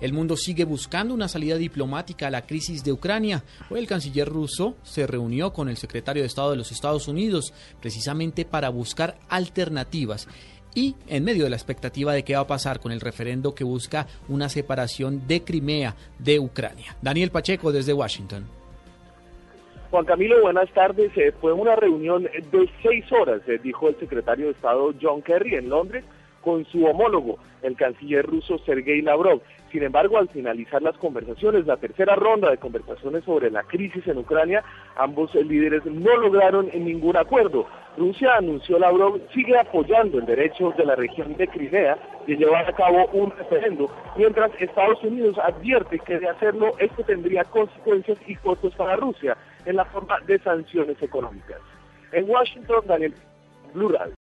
El mundo sigue buscando una salida diplomática a la crisis de Ucrania. Hoy el canciller ruso se reunió con el secretario de Estado de los Estados Unidos precisamente para buscar alternativas y en medio de la expectativa de qué va a pasar con el referendo que busca una separación de Crimea de Ucrania. Daniel Pacheco desde Washington. Juan Camilo, buenas tardes. Eh, fue una reunión de seis horas, eh, dijo el secretario de Estado John Kerry en Londres, con su homólogo, el canciller ruso Sergei Lavrov. Sin embargo, al finalizar las conversaciones, la tercera ronda de conversaciones sobre la crisis en Ucrania, ambos líderes no lograron ningún acuerdo. Rusia anunció Lavrov sigue apoyando el derecho de la región de Crimea de llevar a cabo un referendo, mientras Estados Unidos advierte que de hacerlo esto tendría consecuencias y costos para Rusia en la forma de sanciones económicas. En Washington, Daniel Blue